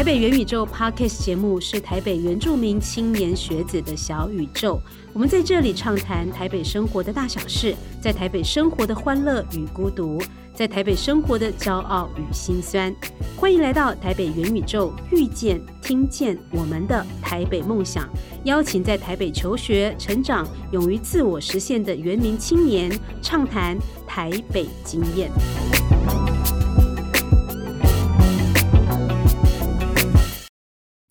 台北元宇宙 Podcast 节目是台北原住民青年学子的小宇宙。我们在这里畅谈台北生活的大小事，在台北生活的欢乐与孤独，在台北生活的骄傲与心酸。欢迎来到台北元宇宙，遇见、听见我们的台北梦想。邀请在台北求学、成长、勇于自我实现的原民青年，畅谈台北经验。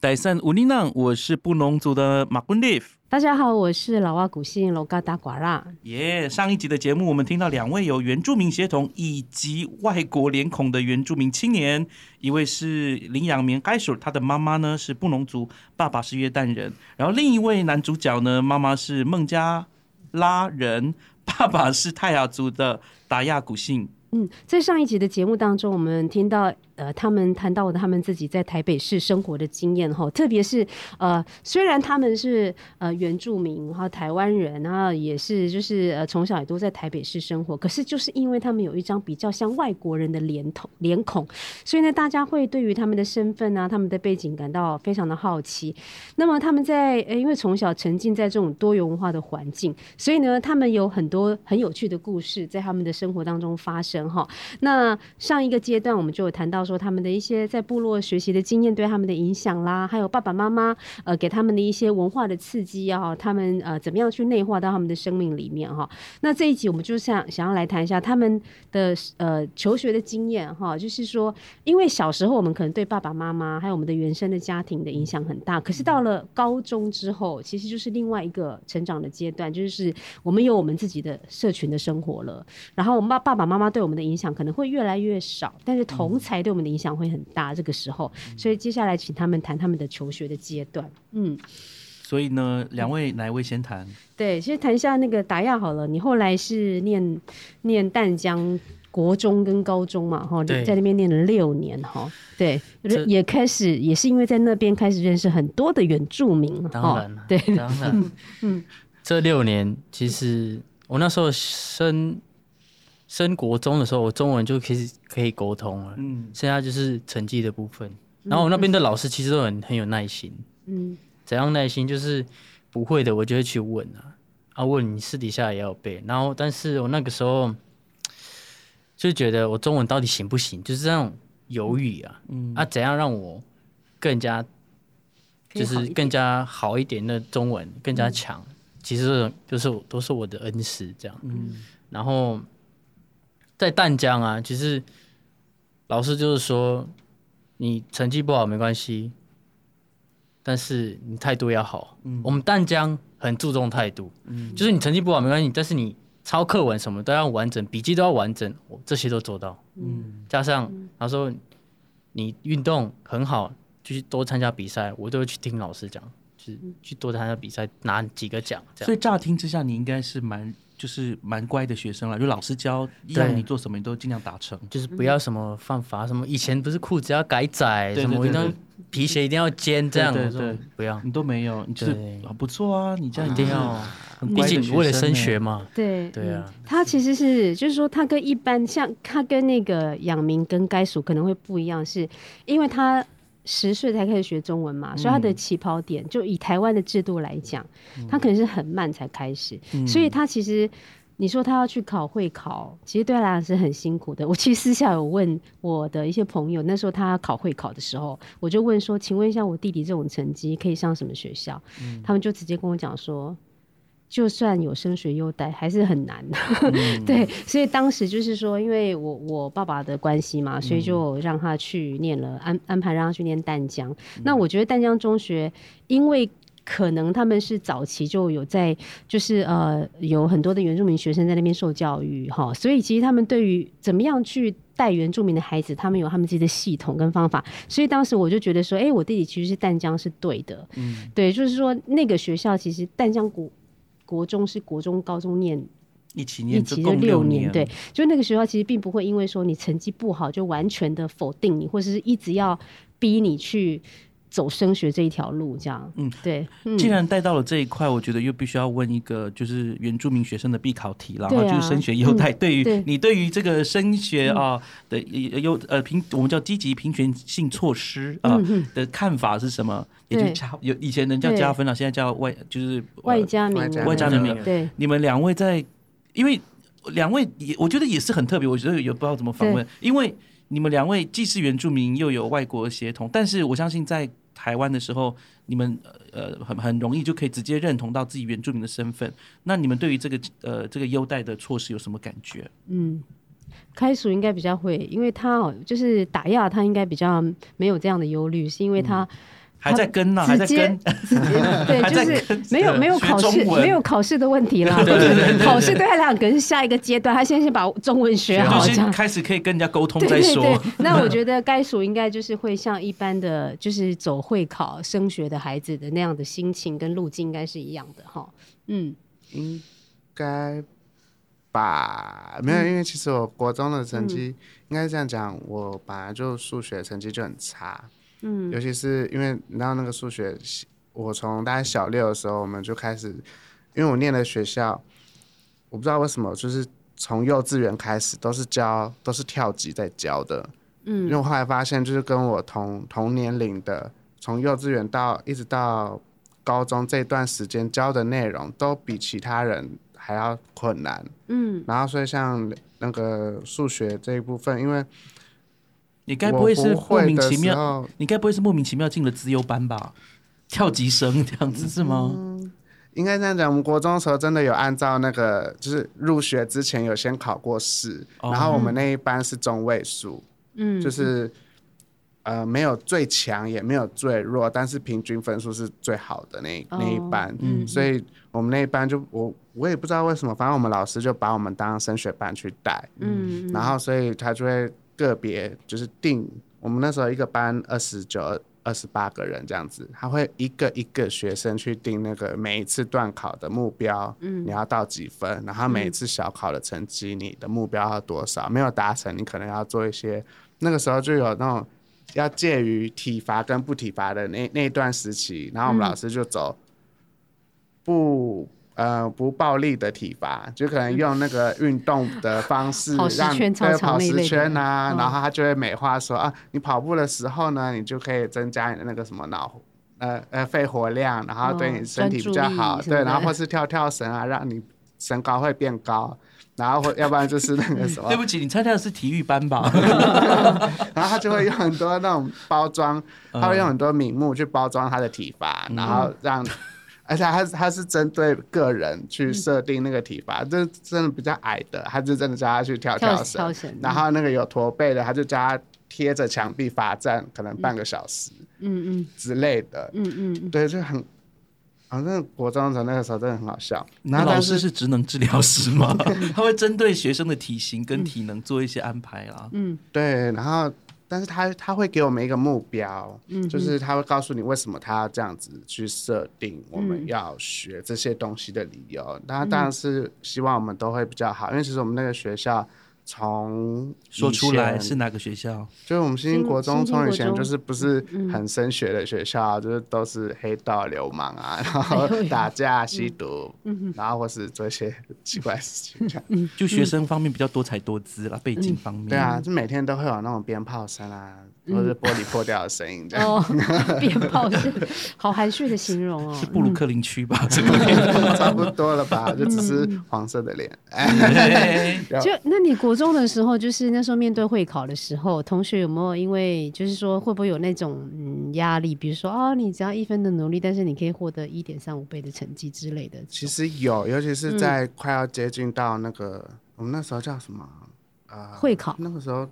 戴森乌尼朗，我是布农族的马昆利夫。大家好，我是老蛙古信罗嘎达瓜拉。耶！上一集的节目，我们听到两位有原住民血统以及外国脸孔的原住民青年，一位是林养棉该属，他的妈妈呢是布农族，爸爸是约旦人。然后另一位男主角呢，妈妈是孟加拉人，爸爸是泰雅族的达亚古信。嗯，在上一集的节目当中，我们听到。呃，他们谈到他们自己在台北市生活的经验哈，特别是呃，虽然他们是呃原住民，然后台湾人，然后也是就是呃从小也都在台北市生活，可是就是因为他们有一张比较像外国人的脸孔脸孔，所以呢，大家会对于他们的身份啊、他们的背景感到非常的好奇。那么他们在呃，因为从小沉浸在这种多元文化的环境，所以呢，他们有很多很有趣的故事在他们的生活当中发生哈。那上一个阶段我们就有谈到。说他们的一些在部落学习的经验对他们的影响啦，还有爸爸妈妈呃给他们的一些文化的刺激啊，他们呃怎么样去内化到他们的生命里面哈。那这一集我们就想想要来谈一下他们的呃求学的经验哈，就是说因为小时候我们可能对爸爸妈妈还有我们的原生的家庭的影响很大，可是到了高中之后，其实就是另外一个成长的阶段，就是我们有我们自己的社群的生活了，然后我们爸爸爸妈妈对我们的影响可能会越来越少，但是同才对我们。的影响会很大，这个时候，所以接下来请他们谈他们的求学的阶段。嗯，所以呢，两位哪一位先谈？对，先谈一下那个达亚好了。你后来是念念淡江国中跟高中嘛？哈，在那边念了六年哈。对，也开始也是因为在那边开始认识很多的原住民。当然了，对，当然。嗯，这六年其实我那时候升。升国中的时候，我中文就可以可以沟通了。嗯，现在就是成绩的部分。然后我那边的老师其实都很很有耐心。嗯，怎样耐心？就是不会的，我就会去问啊。啊，问你私底下也要背。然后，但是我那个时候就觉得我中文到底行不行？就是这种犹豫啊。嗯。啊，怎样让我更加就是更加好一点的中文更加强？其实就是都是我的恩师这样。嗯。然后。在淡江啊，其实老师就是说，你成绩不好没关系，但是你态度要好。嗯，我们淡江很注重态度，嗯，就是你成绩不好没关系，但是你抄课文什么都要完整，笔记都要完整，我这些都做到。嗯，加上他说你运动很好，就去多参加比赛，我都会去听老师讲，就是去多参加比赛拿几个奖。这样，所以乍听之下，你应该是蛮。就是蛮乖的学生了，就老师教让你做什么，你都尽量达成。就是不要什么犯法，什么以前不是裤子要改窄，什么一定皮鞋一定要尖这样，对对，不要，你都没有，你就是不错啊，你这样一定要，毕竟为了升学嘛。对对啊，他其实是就是说，他跟一般像他跟那个养明跟该属可能会不一样，是因为他。十岁才开始学中文嘛，所以他的起跑点就以台湾的制度来讲，他可能是很慢才开始，所以他其实你说他要去考会考，其实对他来讲是很辛苦的。我其实私下有问我的一些朋友，那时候他考会考的时候，我就问说，请问一下我弟弟这种成绩可以上什么学校？他们就直接跟我讲说。就算有升学优待，还是很难。对，所以当时就是说，因为我我爸爸的关系嘛，所以就让他去念了安安排让他去念淡江。那我觉得淡江中学，因为可能他们是早期就有在，就是呃有很多的原住民学生在那边受教育哈，所以其实他们对于怎么样去带原住民的孩子，他们有他们自己的系统跟方法。所以当时我就觉得说，哎，我弟弟其实是淡江是对的。嗯，对，就是说那个学校其实淡江古。国中是国中、高中念一起念，一起就六年。对，就那个学校其实并不会因为说你成绩不好就完全的否定你，或者是一直要逼你去走升学这一条路，这样，嗯，对。既然带到了这一块，我觉得又必须要问一个，就是原住民学生的必考题了，就是升学优待。对于你对于这个升学啊的优呃平，我们叫积极平权性措施啊的看法是什么？也就加有以前能叫加分了，现在叫外就是外加名外加名。对，你们两位在，因为两位也我觉得也是很特别，我觉得也不知道怎么访问，因为你们两位既是原住民又有外国协同，但是我相信在。台湾的时候，你们呃很很容易就可以直接认同到自己原住民的身份。那你们对于这个呃这个优待的措施有什么感觉？嗯，开属应该比较会，因为他哦就是打压，他应该比较没有这样的忧虑，是因为他。还在跟呢，还在跟，对，就是没有没有考试，没有考试的问题啦。对对对，考试对他来讲可能是下一个阶段，他先先把中文学好，这样开始可以跟人家沟通再说。那我觉得该属应该就是会像一般的就是走会考升学的孩子的那样的心情跟路径，应该是一样的哈。嗯，应该吧？没有，因为其实我国中的成绩应该是这样讲，我本来就数学成绩就很差。嗯，尤其是因为你知道那个数学，我从大概小六的时候，我们就开始，因为我念的学校，我不知道为什么，就是从幼稚园开始都是教，都是跳级在教的。嗯，因为我后来发现，就是跟我同同年龄的，从幼稚园到一直到高中这段时间教的内容，都比其他人还要困难。嗯，然后所以像那个数学这一部分，因为你该不会是莫名其妙？你该不会是莫名其妙进了资优班吧？跳级生这样子是吗？应该这样讲。我们国中的时候真的有按照那个，就是入学之前有先考过试，然后我们那一班是中位数，嗯，就是呃没有最强也没有最弱，但是平均分数是最好的那那一班。嗯，所以我们那一班就我我也不知道为什么，反正我们老师就把我们当升学班去带，嗯，然后所以他就会。个别就是定，我们那时候一个班二十九、二十八个人这样子，他会一个一个学生去定那个每一次段考的目标，嗯，你要到几分，然后每一次小考的成绩，你的目标要多少，没有达成，你可能要做一些。那个时候就有那种要介于体罚跟不体罚的那那段时期，然后我们老师就走不。呃，不暴力的体罚，就可能用那个运动的方式，让对跑十圈啊，然后他就会美化说啊，你跑步的时候呢，你就可以增加你的那个什么脑，呃呃肺活量，然后对你身体比较好，对，然后或是跳跳绳啊，让你身高会变高，然后或要不然就是那个什么，对不起，你参加的是体育班吧？然后他就会用很多那种包装，他会用很多名目去包装他的体罚，然后让。而且他他是针对个人去设定那个体罚，这真的比较矮的，他就真的叫他去跳跳绳，然后那个有驼背的，他就叫他贴着墙壁罚站，可能半个小时，嗯嗯之类的，嗯嗯，对，就很，反正国中的那个时候真的很好笑。那老师是职能治疗师吗？他会针对学生的体型跟体能做一些安排啊。嗯，对，然后。但是他他会给我们一个目标，嗯，就是他会告诉你为什么他要这样子去设定我们要学这些东西的理由。他当然是希望我们都会比较好，因为其实我们那个学校。从说出来是哪个学校？就是我们新兴国中，从以前就是不是很升学的学校，就是都是黑道流氓啊，然后打架、吸毒，然后或是做一些奇怪事情。就学生方面比较多才多姿了，背景方面。对啊，就每天都会有那种鞭炮声啊。或者玻璃破掉的声音，这样。哦 鞭炮是好含蓄的形容哦。是布鲁克林区吧？这个差不多了吧？就只是黄色的脸。就那你国中的时候，就是那时候面对会考的时候，同学有没有因为就是说会不会有那种嗯压力？比如说哦，你只要一分的努力，但是你可以获得一点三五倍的成绩之类的。其实有，尤其是在快要接近到那个我们那时候叫什么啊？会考那个时候。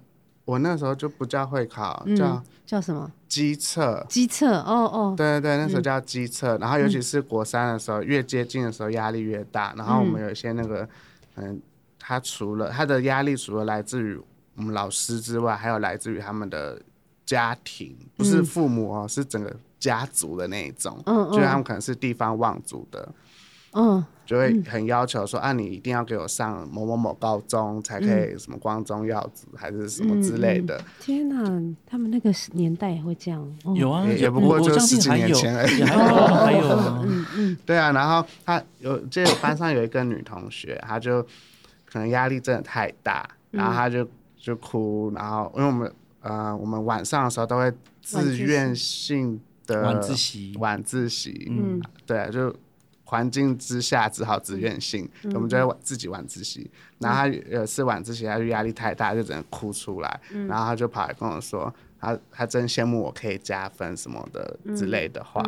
我那时候就不叫会考，叫叫什么？机测。机测，哦哦。对对对，那时候叫机测。然后尤其是国三的时候，越接近的时候压力越大。然后我们有一些那个，嗯，他除了他的压力除了来自于我们老师之外，还有来自于他们的家庭，不是父母哦，是整个家族的那一种。嗯嗯。就他们可能是地方望族的。嗯。就会很要求说啊，你一定要给我上某某某高中才可以什么光宗耀祖还是什么之类的。天哪，他们那个年代也会这样？有啊，也不过就十几年前而已。还有还有，嗯嗯，对啊。然后他有这班上有一个女同学，她就可能压力真的太大，然后她就就哭，然后因为我们呃我们晚上的时候都会自愿性的晚自习，晚自习，嗯，对，就。环境之下只好自愿性，我们就会自己晚自习。然后他有次晚自习，他就压力太大，就只能哭出来。然后他就跑来跟我说，他他真羡慕我可以加分什么的之类的话。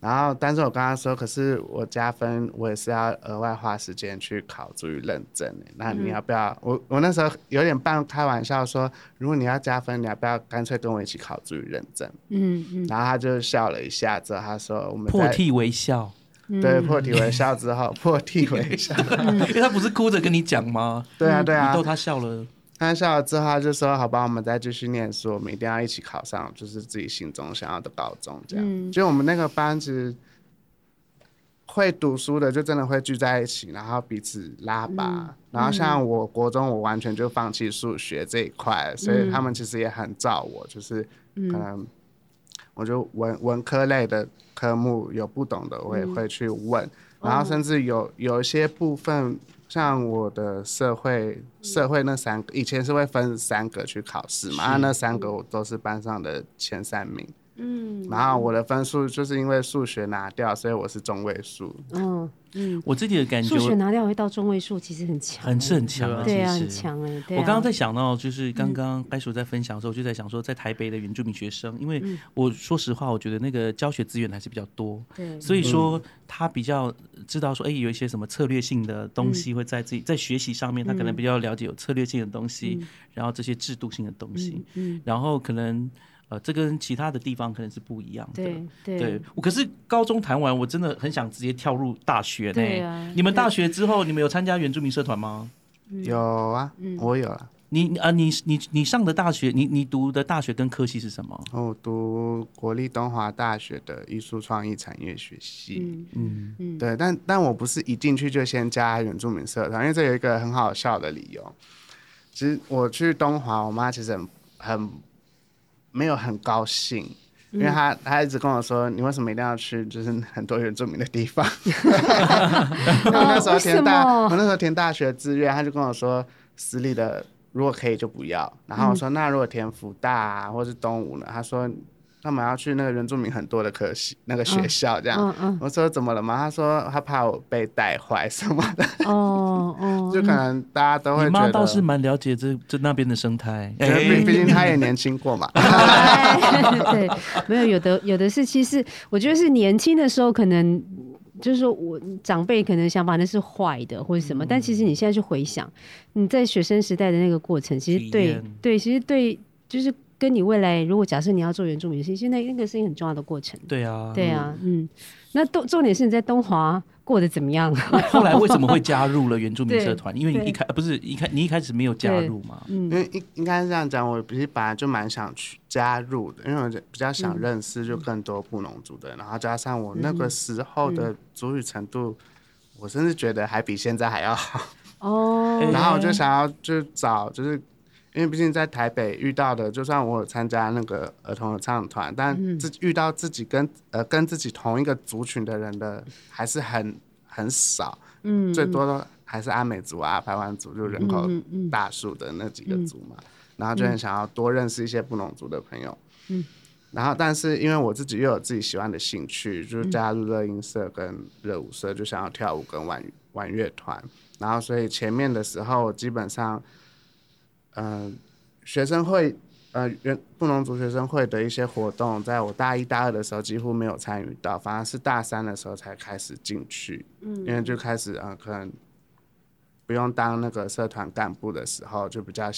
然后，但是我跟他说，可是我加分，我也是要额外花时间去考足语认证。那你要不要？我我那时候有点半开玩笑说，如果你要加分，你要不要干脆跟我一起考足语认证？嗯嗯。然后他就笑了一下，之后他说：“我们破涕为笑。”对，破涕为笑之后，破涕为笑，因为他不是哭着跟你讲吗？对啊，对啊，逗他笑了，他笑了之后，他就说：“好吧，我们再继续念书，我们一定要一起考上，就是自己心中想要的高中。”这样，就我们那个班子会读书的，就真的会聚在一起，然后彼此拉拔。然后像我国中，我完全就放弃数学这一块，所以他们其实也很照我，就是可能我就文文科类的。科目有不懂的，我也会去问，然后甚至有有一些部分，像我的社会社会那三个，以前是会分三个去考试嘛，那三个我都是班上的前三名。嗯，然后我的分数就是因为数学拿掉，所以我是中位数。嗯嗯，我自己的感觉，数学拿掉会到中位数，其实很强，很是很强啊，对啊，很强哎。我刚刚在想到，就是刚刚该叔在分享的时候，就在想说，在台北的原住民学生，因为我说实话，我觉得那个教学资源还是比较多，对，所以说他比较知道说，哎，有一些什么策略性的东西会在自己在学习上面，他可能比较了解有策略性的东西，然后这些制度性的东西，嗯，然后可能。呃，这跟其他的地方可能是不一样的。对对，我可是高中谈完，我真的很想直接跳入大学呢。你们大学之后，你们有参加原住民社团吗？有啊，我有啊。你啊，你你你上的大学，你你读的大学跟科系是什么？我读国立东华大学的艺术创意产业学系。嗯嗯，对，但但我不是一进去就先加原住民社团，因为这有一个很好笑的理由。其实我去东华，我妈其实很很。没有很高兴，因为他他一直跟我说：“你为什么一定要去就是很多原住民的地方？” 我那时候填大，我那时候填大学志愿，他就跟我说：“私立的如果可以就不要。”然后我说：“那如果填福大啊，或是东吴呢？”他说。他们要去那个原住民很多的科系，那个学校这样。嗯嗯我说怎么了嘛？他说他怕我被带坏什么的。哦哦，就可能大家都会。你妈倒是蛮了解这这那边的生态，毕毕竟他也年轻过嘛。对，没有有的有的是，其实我觉得是年轻的时候，可能就是说我长辈可能想法那是坏的或者什么，但其实你现在去回想，你在学生时代的那个过程，其实对对，其实对就是。跟你未来，如果假设你要做原住民，现在那个是一个很重要的过程。对啊，对啊，嗯。那重重点是你在东华过得怎么样？后来为什么会加入了原住民 社团？因为你一开不是一开你一开始没有加入嘛？嗯因为应应该是这样讲，我其实本来就蛮想去加入的，因为我比较想认识就更多布农族的，然后加上我那个时候的族语程度，我甚至觉得还比现在还要好。哦。然后我就想要就找就是。因为毕竟在台北遇到的，就算我有参加那个儿童合唱团，但自遇到自己跟呃跟自己同一个族群的人的还是很很少，嗯，最多的还是阿美族啊、排湾族，就人口大数的那几个族嘛。然后就很想要多认识一些布农族的朋友，嗯，然后但是因为我自己又有自己喜欢的兴趣，就是加入热音社跟热舞社，就想要跳舞跟玩玩乐团，然后所以前面的时候基本上。嗯，学生会，呃，原布农族学生会的一些活动，在我大一、大二的时候几乎没有参与到，反而是大三的时候才开始进去。嗯，因为就开始，呃，可能不用当那个社团干部的时候，就比较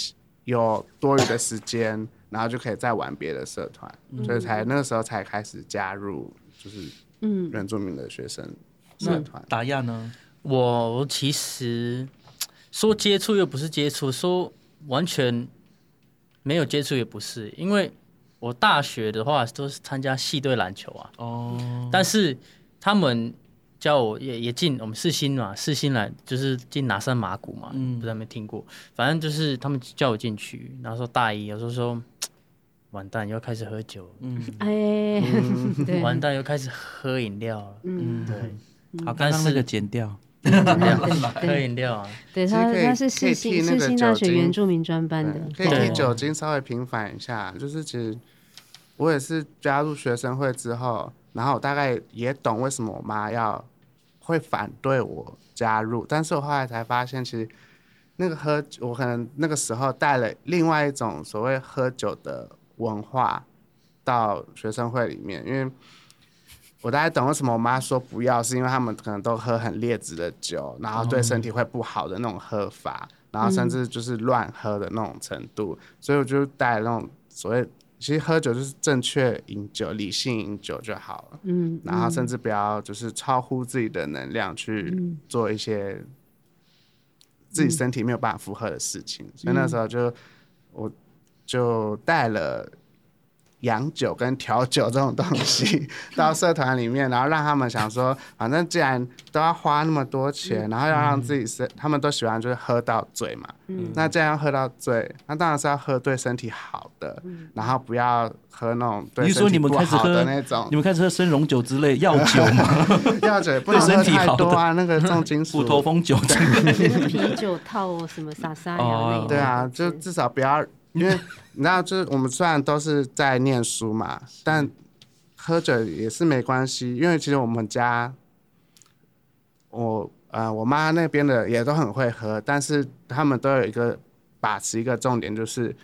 有多余的时间，然后就可以再玩别的社团，所以才那个时候才开始加入，就是嗯原住民的学生社团。打亚呢？我其实说接触又不是接触，说。完全没有接触也不是，因为我大学的话都是参加系队篮球啊。哦。但是他们叫我也也进我们四星嘛，四星来就是进拿山马古嘛，嗯，不知道没听过，反正就是他们叫我进去，然后说大一，有时候说完蛋又开始喝酒，嗯，哎，完蛋又开始喝饮料了，嗯，对，好，刚刚那个剪掉，喝饮料啊，对他他是世新世新大学原住民专班的，可以替酒精稍微平反一下，就是其实我也是加入学生会之后，然后我大概也懂为什么我妈要。会反对我加入，但是我后来才发现，其实那个喝，我可能那个时候带了另外一种所谓喝酒的文化到学生会里面，因为我大概懂为什么我妈说不要，是因为他们可能都喝很劣质的酒，然后对身体会不好的那种喝法，然后甚至就是乱喝的那种程度，所以我就带那种所谓。其实喝酒就是正确饮酒、理性饮酒就好了。嗯，然后甚至不要就是超乎自己的能量去做一些自己身体没有办法负荷的事情。所以那时候就我就带了。洋酒跟调酒这种东西 到社团里面，然后让他们想说，反正既然都要花那么多钱，然后要让自己身，他们都喜欢就是喝到醉嘛。嗯。那这样喝到醉，那当然是要喝对身体好的，然后不要喝那种对身体不好的那种。你们开始喝生荣酒之类药酒吗？药酒不能喝太多啊，那个重金属。虎头蜂酒。啤酒套什么沙沙呀？对啊，就至少不要。因为你知道，就是我们虽然都是在念书嘛，但喝酒也是没关系。因为其实我们家，我呃我妈那边的也都很会喝，但是他们都有一个把持一个重点，就是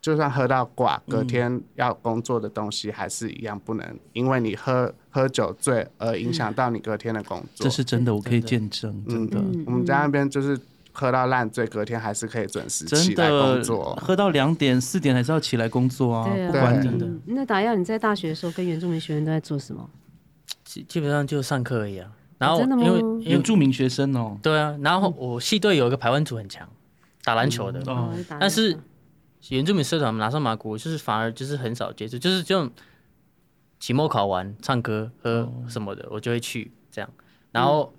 就算喝到挂，隔天要工作的东西还是一样不能，因为你喝喝酒醉而影响到你隔天的工作。这是真的，我可以见证，真的。我们家那边就是。喝到烂醉，隔天还是可以准时起来工作。喝到两点、四点还是要起来工作啊！不管你的。那打耀，你在大学的时候跟原住民学生都在做什么？基基本上就上课而已啊。然后因为原住民学生哦，对啊。然后我系队有一个排湾组很强，打篮球的。哦。但是原住民社团拿上马古，就是反而就是很少接触，就是就期末考完唱歌喝什么的，我就会去这样。然后。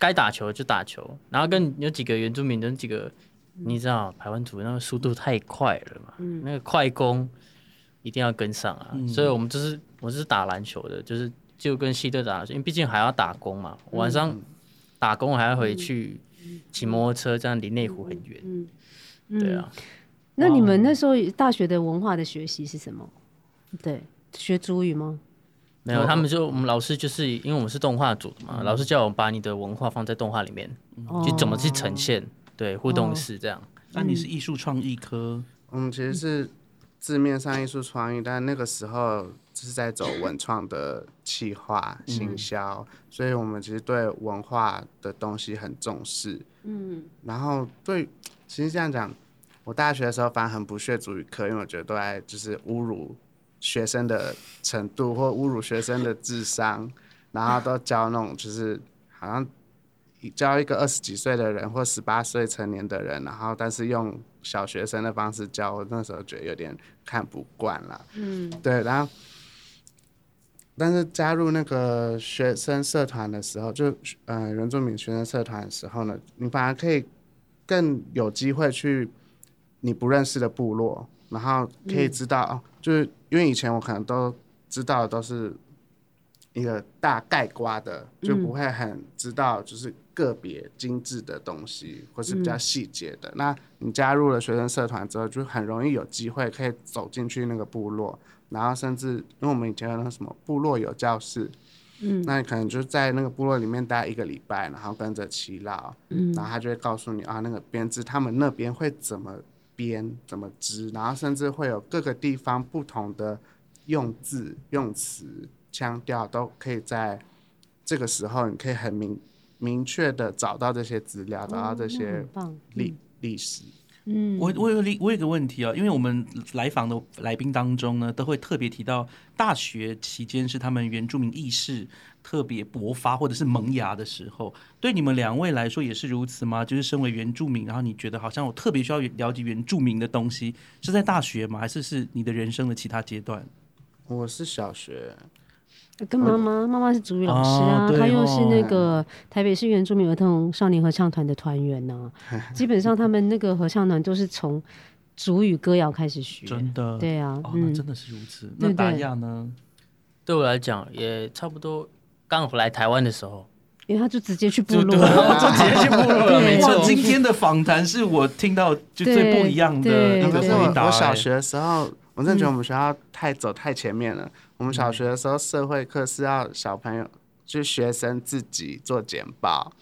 该打球就打球，然后跟有几个原住民的几个，你知道台湾组那个速度太快了嘛，那个快攻一定要跟上啊，所以我们就是我是打篮球的，就是就跟西队打，因为毕竟还要打工嘛，晚上打工还要回去骑摩托车，这样离内湖很远，对啊。那你们那时候大学的文化的学习是什么？对，学主语吗？没有，他们就我们老师就是因为我们是动画组的嘛，老师叫我们把你的文化放在动画里面，就怎么去呈现，对，互动式这样。那你是艺术创意科？嗯，其实是字面上艺术创意，但那个时候是在走文创的企划行销，所以我们其实对文化的东西很重视。嗯，然后对，其实这样讲，我大学的时候反而很不屑主语课，因为我觉得都在就是侮辱。学生的程度或侮辱学生的智商，然后都教那种就是好像教一个二十几岁的人或十八岁成年的人，然后但是用小学生的方式教，我那时候觉得有点看不惯了。嗯，对，然后但是加入那个学生社团的时候，就呃原住民学生社团的时候呢，你反而可以更有机会去你不认识的部落，然后可以知道哦，就是。因为以前我可能都知道都是一个大概瓜的，就不会很知道就是个别精致的东西，或是比较细节的。那你加入了学生社团之后，就很容易有机会可以走进去那个部落，然后甚至因为我们以前有那个什么部落有教室，嗯，那你可能就在那个部落里面待一个礼拜，然后跟着祈祷，嗯，然后他就会告诉你啊，那个编织他们那边会怎么。编怎么织，然后甚至会有各个地方不同的用字、用词、腔调，都可以在这个时候，你可以很明明确的找到这些资料，找到这些历历史。嗯，我我有我有个问题啊，因为我们来访的来宾当中呢，都会特别提到大学期间是他们原住民意识。特别勃发或者是萌芽的时候，对你们两位来说也是如此吗？就是身为原住民，然后你觉得好像我特别需要了解原住民的东西，是在大学吗？还是是你的人生的其他阶段？我是小学，跟妈妈，妈妈是主语老师啊，她又是那个台北市原住民儿童少年合唱团的团员呢。基本上他们那个合唱团都是从主语歌谣开始学，真的，对啊，嗯，真的是如此。那达亚呢？对我来讲也差不多。刚来台湾的时候，因为他就直接去部落，就直接去部落了。没错，今天的访谈是我听到就最不一样的一个回答。我小学的时候，我真的觉得我们学校太走太前面了。我们小学的时候，社会课是要小朋友，就学生自己做简报。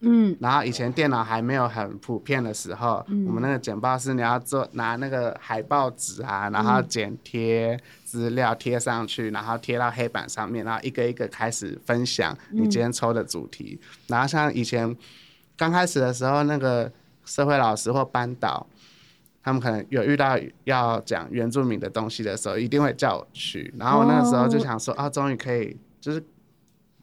嗯，然后以前电脑还没有很普遍的时候，我们那个简报是你要做拿那个海报纸啊，然后剪贴资料贴上去，然后贴到黑板上面，然后一个一个开始分享你今天抽的主题。然后像以前刚开始的时候，那个社会老师或班导，他们可能有遇到要讲原住民的东西的时候，一定会叫我去。然后我那个时候就想说，啊，终于可以就是。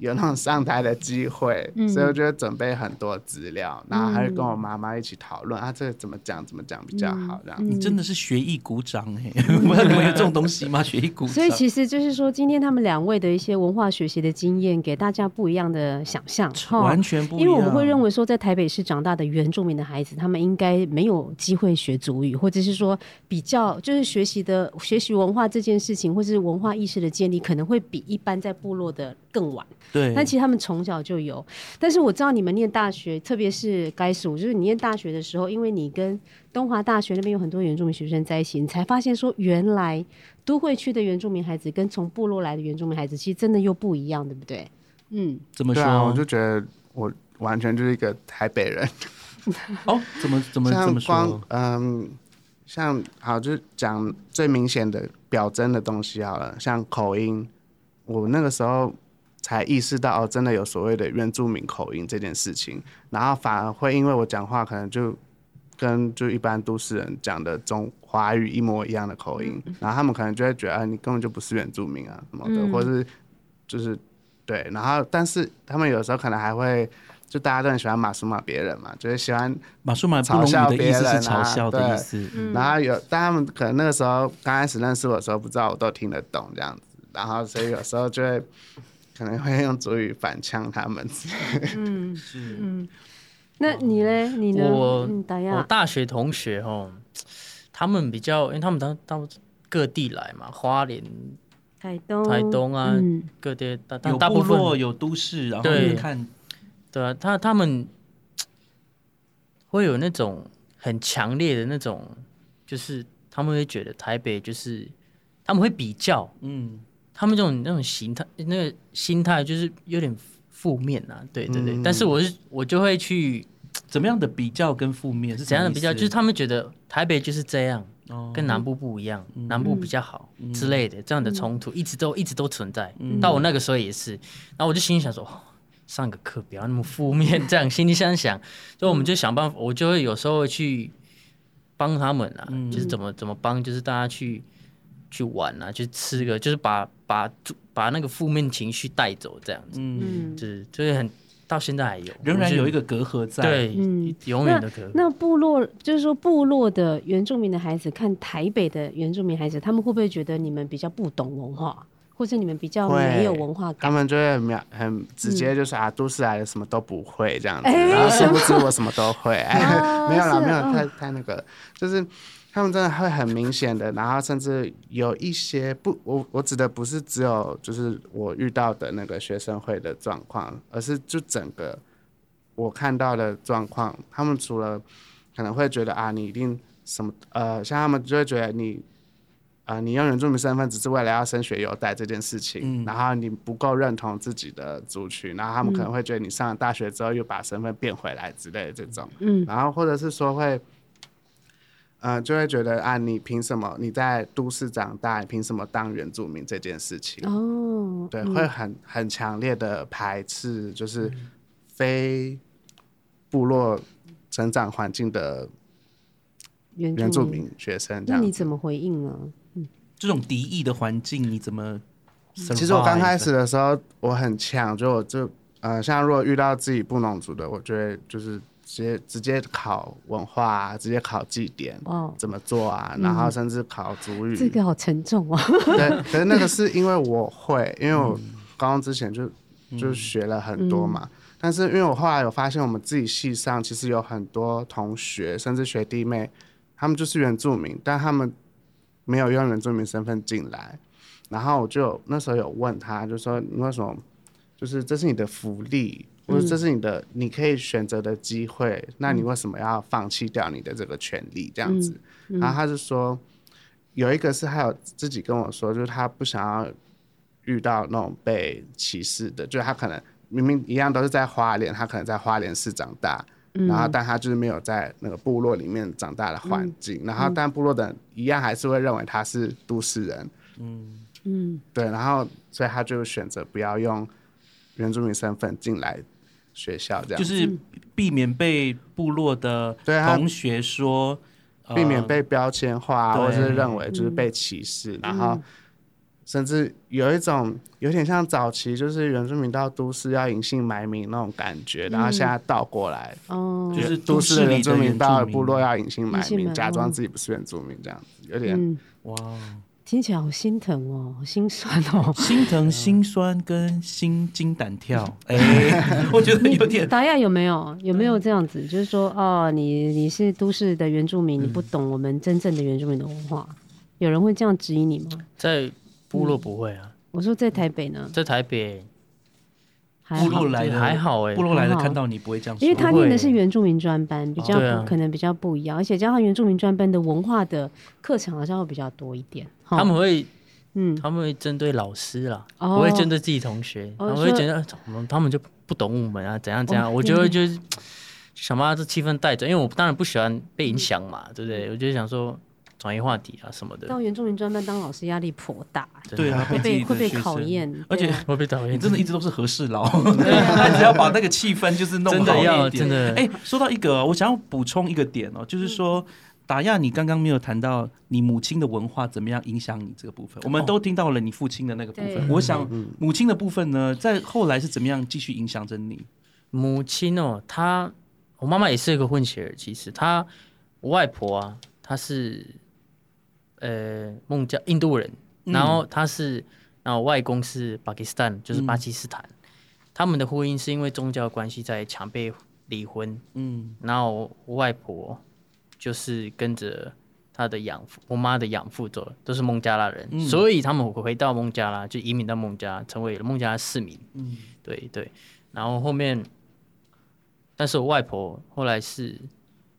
有那种上台的机会，所以我觉得准备很多资料，然后还会跟我妈妈一起讨论啊，这个怎么讲怎么讲比较好。这样，你真的是学艺鼓掌哎！我 不知道你们有这种东西吗？学艺鼓掌。所以其实就是说，今天他们两位的一些文化学习的经验，给大家不一样的想象，完全不一样。因为我们会认为说，在台北市长大的原住民的孩子，他们应该没有机会学祖语，或者是说比较就是学习的学习文化这件事情，或是文化意识的建立，可能会比一般在部落的更晚。对，但其实他们从小就有。但是我知道你们念大学，特别是该属，就是你念大学的时候，因为你跟东华大学那边有很多原住民学生在一起，你才发现说，原来都会区的原住民孩子跟从部落来的原住民孩子，其实真的又不一样，对不对？嗯，怎么说？我就觉得我完全就是一个台北人。哦，怎么怎么怎么说？嗯，像好，就讲最明显的表征的东西好了，像口音，我那个时候。才意识到哦，真的有所谓的原住民口音这件事情，然后反而会因为我讲话可能就跟就一般都市人讲的中华语一模一样的口音，然后他们可能就会觉得啊，你根本就不是原住民啊什么的，或是就是对，然后但是他们有时候可能还会就大家都很喜欢马苏马别人嘛，就是喜欢马苏马嘲笑别人啊，嘲笑的意思。然后有但他们可能那个时候刚开始认识我的时候，不知道我都听得懂这样子，然后所以有时候就会。可能会用主语反呛他们。嗯，是。嗯，那你呢？你呢？我我大学同学哦，他们比较，因为他们到到各地来嘛，花莲、台东、台东啊，各地大有部分有都市，然后看，对啊，他他们会有那种很强烈的那种，就是他们会觉得台北就是他们会比较，嗯。他们这种那种形态，那个心态就是有点负面啊，对对对。但是我是我就会去怎么样的比较跟负面？是怎样的比较？就是他们觉得台北就是这样，跟南部不一样，南部比较好之类的，这样的冲突一直都一直都存在。到我那个时候也是，然后我就心里想说，上个课不要那么负面，这样心里想想，所以我们就想办法，我就会有时候去帮他们啊，就是怎么怎么帮，就是大家去。去玩啊，去吃个，就是把把把那个负面情绪带走，这样子，嗯，就是就是很到现在还有，仍然有一个隔阂在，对，嗯，永远的隔阂。那部落就是说，部落的原住民的孩子看台北的原住民孩子，他们会不会觉得你们比较不懂文化，或者你们比较没有文化感？他们就会很很直接，就是啊，都市来的什么都不会这样子，然后殊不知我什么都会，没有了，没有太太那个，就是。他们真的会很明显的，然后甚至有一些不，我我指的不是只有就是我遇到的那个学生会的状况，而是就整个我看到的状况。他们除了可能会觉得啊，你一定什么呃，像他们就会觉得你啊，你用原住民身份只是为了要升学优待这件事情，然后你不够认同自己的族群，然后他们可能会觉得你上了大学之后又把身份变回来之类的这种，嗯，然后或者是说会。嗯，就会觉得啊，你凭什么你在都市长大，你凭什么当原住民这件事情？哦，对，会很很强烈的排斥，就是非部落成长环境的原住民学生。那你怎么回应呢？嗯，这种敌意的环境你怎么？其实我刚开始的时候我很强，就我就呃，像如果遇到自己不农族的，我觉得就是。直接直接考文化，直接考祭典，怎么做啊？然后甚至考主语，这个好沉重啊。对，可是那个是因为我会，因为我高中之前就就学了很多嘛。但是因为我后来有发现，我们自己系上其实有很多同学，甚至学弟妹，他们就是原住民，但他们没有用原住民身份进来。然后我就那时候有问他，就说你为什么？就是这是你的福利，或者这是你的你可以选择的机会，那你为什么要放弃掉你的这个权利？这样子，然后他就说，有一个是还有自己跟我说，就是他不想要遇到那种被歧视的，就是他可能明明一样都是在花莲，他可能在花莲市长大，然后但他就是没有在那个部落里面长大的环境，然后但部落的人一样还是会认为他是都市人，嗯。嗯，对，然后所以他就选择不要用。原住民身份进来学校，这样。就是避免被部落的同学说，避免被标签化，或者是认为就是被歧视，然后甚至有一种有点像早期就是原住民到都市要隐姓埋名那种感觉，然后现在倒过来，哦，就是都市的原住民到部落要隐姓埋名，假装自己不是原住民，这样子有点哇。听起来好心疼哦，好心酸哦，心疼、心酸跟心惊胆跳。哎，我觉得有点。达亚有没有有没有这样子？就是说，哦，你你是都市的原住民，你不懂我们真正的原住民的文化，有人会这样质疑你吗？在部落不会啊。我说在台北呢，在台北。部落来的还好哎，部落来的看到你不会这样，因为他念的是原住民专班，比较可能比较不一样，而且加上原住民专班的文化的课程好像会比较多一点。他们会，嗯，他们会针对老师啦，不会针对自己同学，他们会觉得他们就不懂我们啊，怎样怎样。我觉得就是 想把这气氛带走，因为我当然不喜欢被影响嘛，对不对？我就想说。转移话题啊什么的，到原住民专班当老师压力颇大，对啊，会被会被考验，而且会被讨厌。你真的一直都是和事佬，还是要把那个气氛就是弄好一点。真的，哎，说到一个，我想要补充一个点哦，就是说打亚，你刚刚没有谈到你母亲的文化怎么样影响你这个部分，我们都听到了你父亲的那个部分。我想母亲的部分呢，在后来是怎么样继续影响着你？母亲哦，她我妈妈也是一个混血儿，其实她我外婆啊，她是。呃，孟加印度人，然后他是，然后外公是巴基斯坦，就是巴基斯坦，他们的婚姻是因为宗教关系在强被离婚，嗯，然后我外婆就是跟着他的养父，我妈的养父走，都是孟加拉人，所以他们回到孟加拉就移民到孟加，成为了孟加拉市民，嗯，对对，然后后面，但是我外婆后来是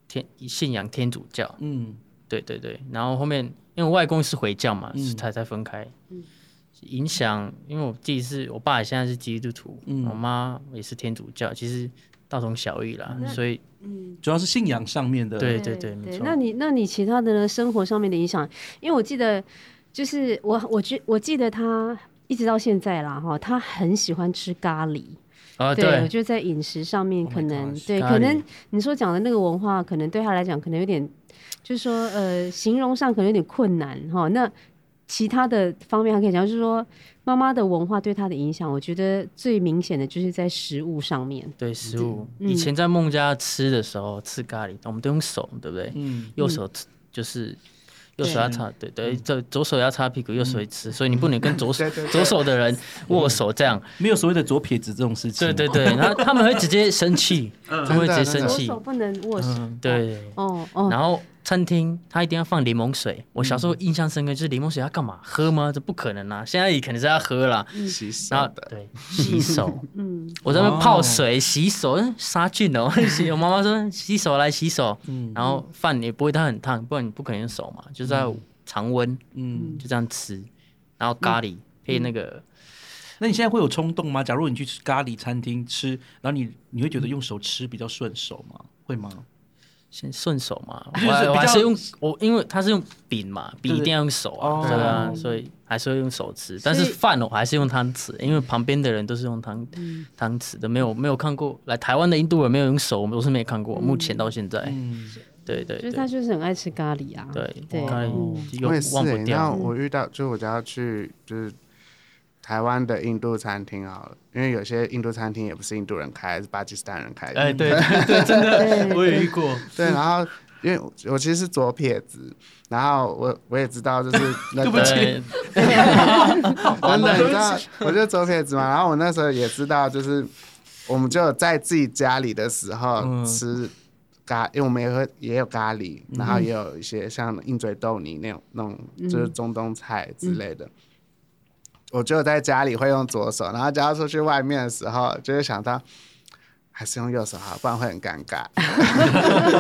天信仰天主教，嗯，对对对，然后后面。因为外公是回教嘛，才才分开，影响。因为我自己是我爸现在是基督徒，我妈也是天主教，其实大同小异啦。所以，嗯，主要是信仰上面的。对对对，没错。那你那你其他的呢生活上面的影响？因为我记得，就是我我觉我记得他一直到现在啦，哈，他很喜欢吃咖喱。啊，对，我觉得在饮食上面可能对，可能你说讲的那个文化，可能对他来讲可能有点。就是说，呃，形容上可能有点困难哈。那其他的方面还可以讲，就是说妈妈的文化对她的影响，我觉得最明显的就是在食物上面。对食物，以前在孟家吃的时候吃咖喱，我们都用手，对不对？嗯，右手吃就是。右手要擦，对对，这左手要擦屁股，右手吃，所以你不能跟左手 左手的人握手，这样没有所谓的左撇子这种事情。对对对，然后他们会直接生气，他们会直接生气。手不能握手。对，哦哦，然后。餐厅他一定要放柠檬水，我小时候印象深刻，就是柠檬水要干嘛？喝吗？这不可能啊！现在也肯定是要喝了，洗手的，对，洗手。嗯，我在那泡水洗手，杀菌哦。我妈妈说洗手来洗手，嗯，然后饭也不会它很烫，不然你不可能用手嘛，就是要常温，嗯，就这样吃。然后咖喱配那个，那你现在会有冲动吗？假如你去吃咖喱餐厅吃，然后你你会觉得用手吃比较顺手吗？会吗？先顺手嘛，我还是用我，因为他是用饼嘛，饼一定要用手啊，对啊，所以还是会用手吃。但是饭我还是用汤匙，因为旁边的人都是用汤汤匙的，没有没有看过来台湾的印度人没有用手，我是没看过。目前到现在，对对，就是他就是很爱吃咖喱啊，对对，我也是。然后我遇到，就是我家去就是。台湾的印度餐厅好了，因为有些印度餐厅也不是印度人开，是巴基斯坦人开的。哎，对 对对，真的，我也遇过。对，然后因为我其实是左撇子，然后我我也知道就是 对不起，真的你知道，我就左撇子嘛，然后我那时候也知道，就是我们就在自己家里的时候吃咖，因为我们也会也有咖喱，然后也有一些像鹰嘴豆泥那种那种就是中东菜之类的。我就在家里会用左手，然后只要出去外面的时候，就会想到。还是用右手好，不然会很尴尬。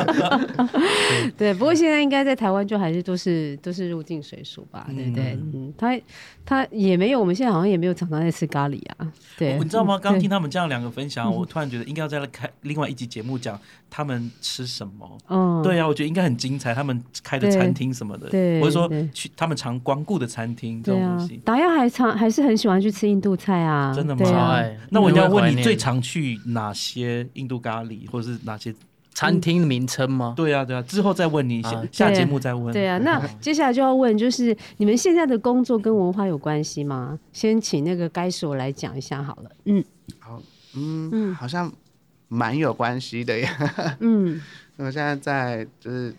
对，不过现在应该在台湾就还是都是都是入境水熟吧，对不对？嗯，他他也没有，我们现在好像也没有常常在吃咖喱啊。对，你知道吗？刚听他们这样两个分享，我突然觉得应该要再来开另外一集节目，讲他们吃什么。嗯，对啊，我觉得应该很精彩。他们开的餐厅什么的，对，或者说去他们常光顾的餐厅这种东西。达亚还常还是很喜欢去吃印度菜啊？真的吗？那我要问你，最常去哪些？印度咖喱，或者是哪些餐厅的名称吗？对啊，对啊，之后再问你，下下节目再问。对啊，那接下来就要问，就是你们现在的工作跟文化有关系吗？先请那个该所来讲一下好了。嗯，好，嗯嗯，好像蛮有关系的呀。嗯，我现在在就是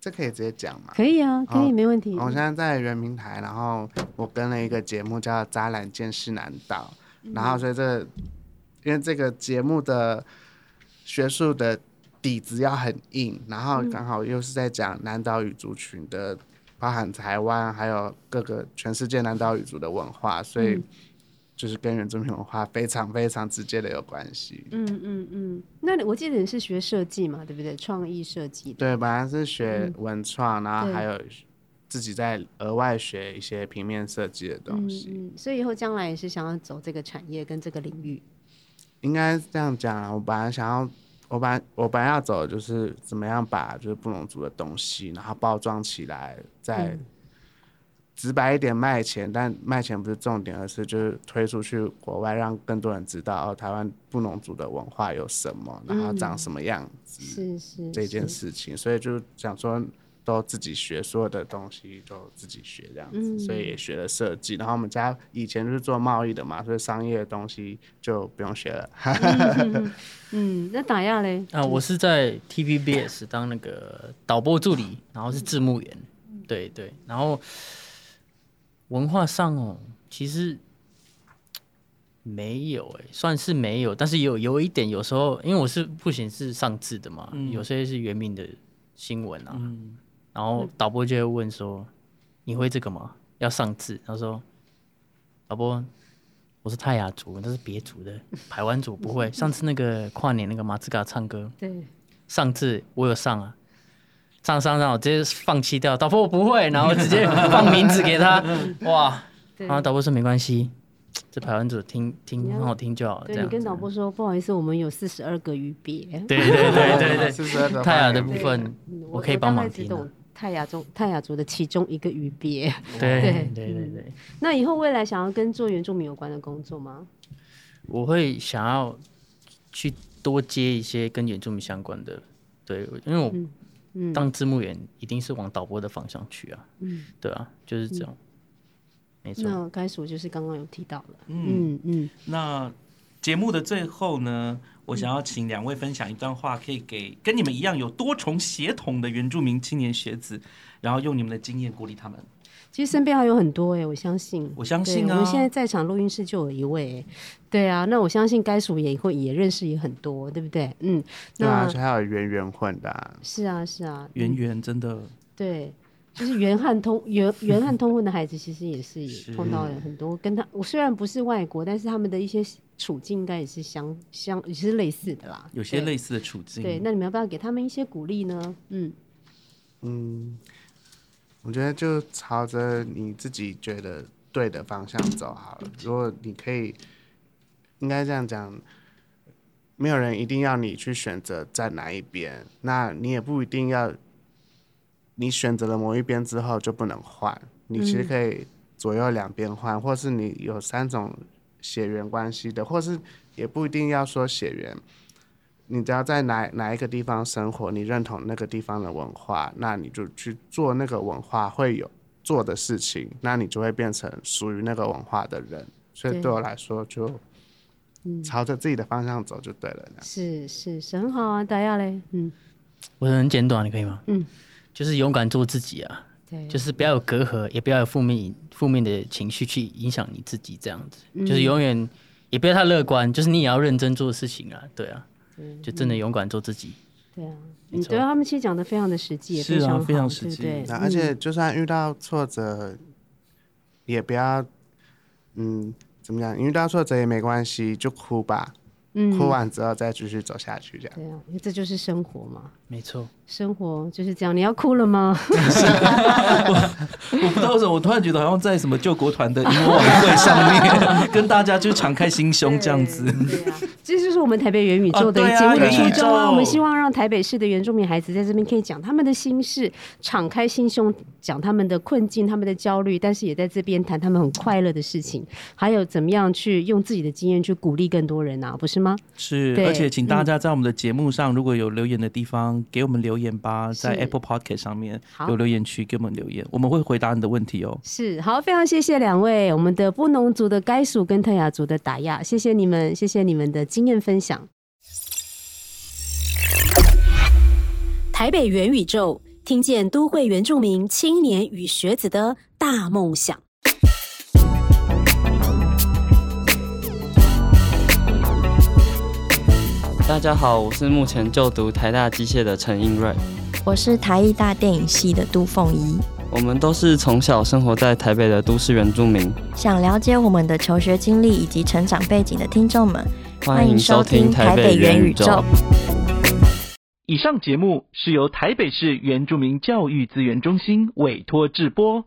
这可以直接讲吗？可以啊，可以，没问题。我现在在圆明台，然后我跟了一个节目叫《渣男见识难道》，然后所以这。因为这个节目的学术的底子要很硬，然后刚好又是在讲南岛语族群的，包含台湾还有各个全世界南岛语族的文化，所以就是跟原住民文化非常非常直接的有关系。嗯嗯嗯，那我记得你是学设计嘛，对不对？创意设计。对，本来是学文创，然后还有自己在额外学一些平面设计的东西。嗯，所以以后将来也是想要走这个产业跟这个领域。应该这样讲，我本来想要，我本来我本来要走的就是怎么样把就是布农族的东西，然后包装起来，再直白一点卖钱，但卖钱不是重点，而是就是推出去国外，让更多人知道哦，台湾布农族的文化有什么，然后长什么样子，是是这件事情，所以就想说。都自己学，所有的东西都自己学，这样子，所以也学了设计。然后我们家以前就是做贸易的嘛，所以商业的东西就不用学了。嗯，那打亚嘞？啊，我是在 TVBS 当那个导播助理，然后是字幕员。对对，然后文化上哦，其实没有哎，算是没有，但是有有一点，有时候因为我是不仅是上字的嘛，有些是原名的新闻啊。然后导播就会问说：“你会这个吗？要上字？”他说：“导播，我是泰雅族，那是别族的，台湾族不会。上次那个跨年那个马自嘎唱歌，对，上字我有上啊，上上上，我直接放弃掉。导播我不会，然后直接 放名字给他，哇！然后导播说没关系，这排湾组听听很好听就好了。对你跟导播说不好意思，我们有四十二个鱼别。对对对对对，四十二个泰雅的部分，我可以帮忙听。泰雅中泰雅族的其中一个语别，对对对对。那以后未来想要跟做原住民有关的工作吗？我会想要去多接一些跟原住民相关的，对，因为我当字幕员一定是往导播的方向去啊，嗯，对啊，就是这样，没错。那该属就是刚刚有提到了，嗯嗯。那节目的最后呢？我想要请两位分享一段话，可以给跟你们一样有多重血统的原住民青年学子，然后用你们的经验鼓励他们。其实身边还有很多哎，我相信，我相信啊。我们现在在场录音室就有一位，对啊，那我相信该属也会也认识也很多，对不对？嗯，对啊，而且还有圆圆混的，是啊是啊，圆圆真的对。就是原汉通 原原汉通婚的孩子，其实也是碰到了很多跟他。我虽然不是外国，但是他们的一些处境应该也是相相也是类似的啦。有些类似的处境。对，那你们要不要给他们一些鼓励呢？嗯嗯，我觉得就朝着你自己觉得对的方向走好了。如果你可以，应该这样讲，没有人一定要你去选择在哪一边，那你也不一定要。你选择了某一边之后就不能换，你其实可以左右两边换，或是你有三种血缘关系的，或是也不一定要说血缘，你只要在哪哪一个地方生活，你认同那个地方的文化，那你就去做那个文化会有做的事情，那你就会变成属于那个文化的人。所以对我来说，就朝着自己的方向走就对了。是是是很好啊，大家嘞，嗯。我很简短，你可以吗？嗯，就是勇敢做自己啊。对，就是不要有隔阂，也不要有负面负面的情绪去影响你自己，这样子，就是永远也不要太乐观，就是你也要认真做事情啊。对啊，就真的勇敢做自己。对啊，你对他们其实讲的非常的实际，是啊，非常实际。对，而且就算遇到挫折，也不要，嗯，怎么讲？遇到挫折也没关系，就哭吧。哭完之后再继续走下去，这样。对啊，因为这就是生活嘛。没错，生活就是这样。你要哭了吗？我不知道为什么，我突然觉得好像在什么救国团的音乐晚会上面，跟大家就敞开心胸这样子。对啊，这就是我们台北元宇宙的节目的初衷啊。我们希望让台北市的原住民孩子在这边可以讲他们的心事，敞开心胸讲他们的困境、他们的焦虑，但是也在这边谈他们很快乐的事情，还有怎么样去用自己的经验去鼓励更多人啊，不是？吗？是，而且请大家在我们的节目上，如果有留言的地方，给我们留言吧，在 Apple Podcast 上面有留言区给我们留言，我们会回答你的问题哦。是，好，非常谢谢两位，我们的布农族的该属跟特雅族的打亚，谢谢你们，谢谢你们的经验分享。台北元宇宙，听见都会原住民青年与学子的大梦想。大家好，我是目前就读台大机械的陈映瑞。我是台艺大电影系的杜凤仪。我们都是从小生活在台北的都市原住民。想了解我们的求学经历以及成长背景的听众们，欢迎收听台北元宇宙。以上节目是由台北市原住民教育资源中心委托制播。